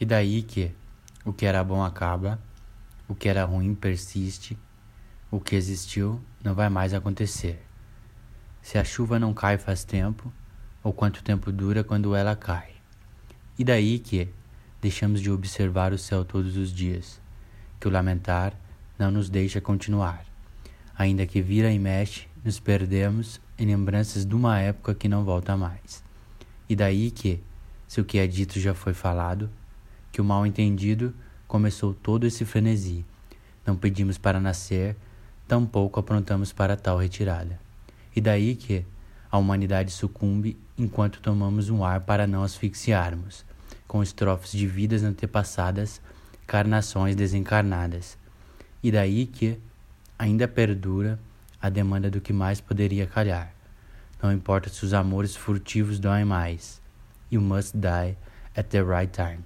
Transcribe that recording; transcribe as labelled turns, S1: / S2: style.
S1: E daí que o que era bom acaba, o que era ruim persiste, o que existiu não vai mais acontecer. Se a chuva não cai faz tempo, ou quanto tempo dura quando ela cai. E daí que deixamos de observar o céu todos os dias, que o lamentar não nos deixa continuar. Ainda que vira e mexe, nos perdemos em lembranças de uma época que não volta mais. E daí que, se o que é dito já foi falado, que o mal entendido começou todo esse frenesi. Não pedimos para nascer, tampouco aprontamos para tal retirada. E daí que a humanidade sucumbe enquanto tomamos um ar para não asfixiarmos, com estrofes de vidas antepassadas, carnações desencarnadas. E daí que ainda perdura a demanda do que mais poderia calhar. Não importa se os amores furtivos doem mais. You must die at the right time.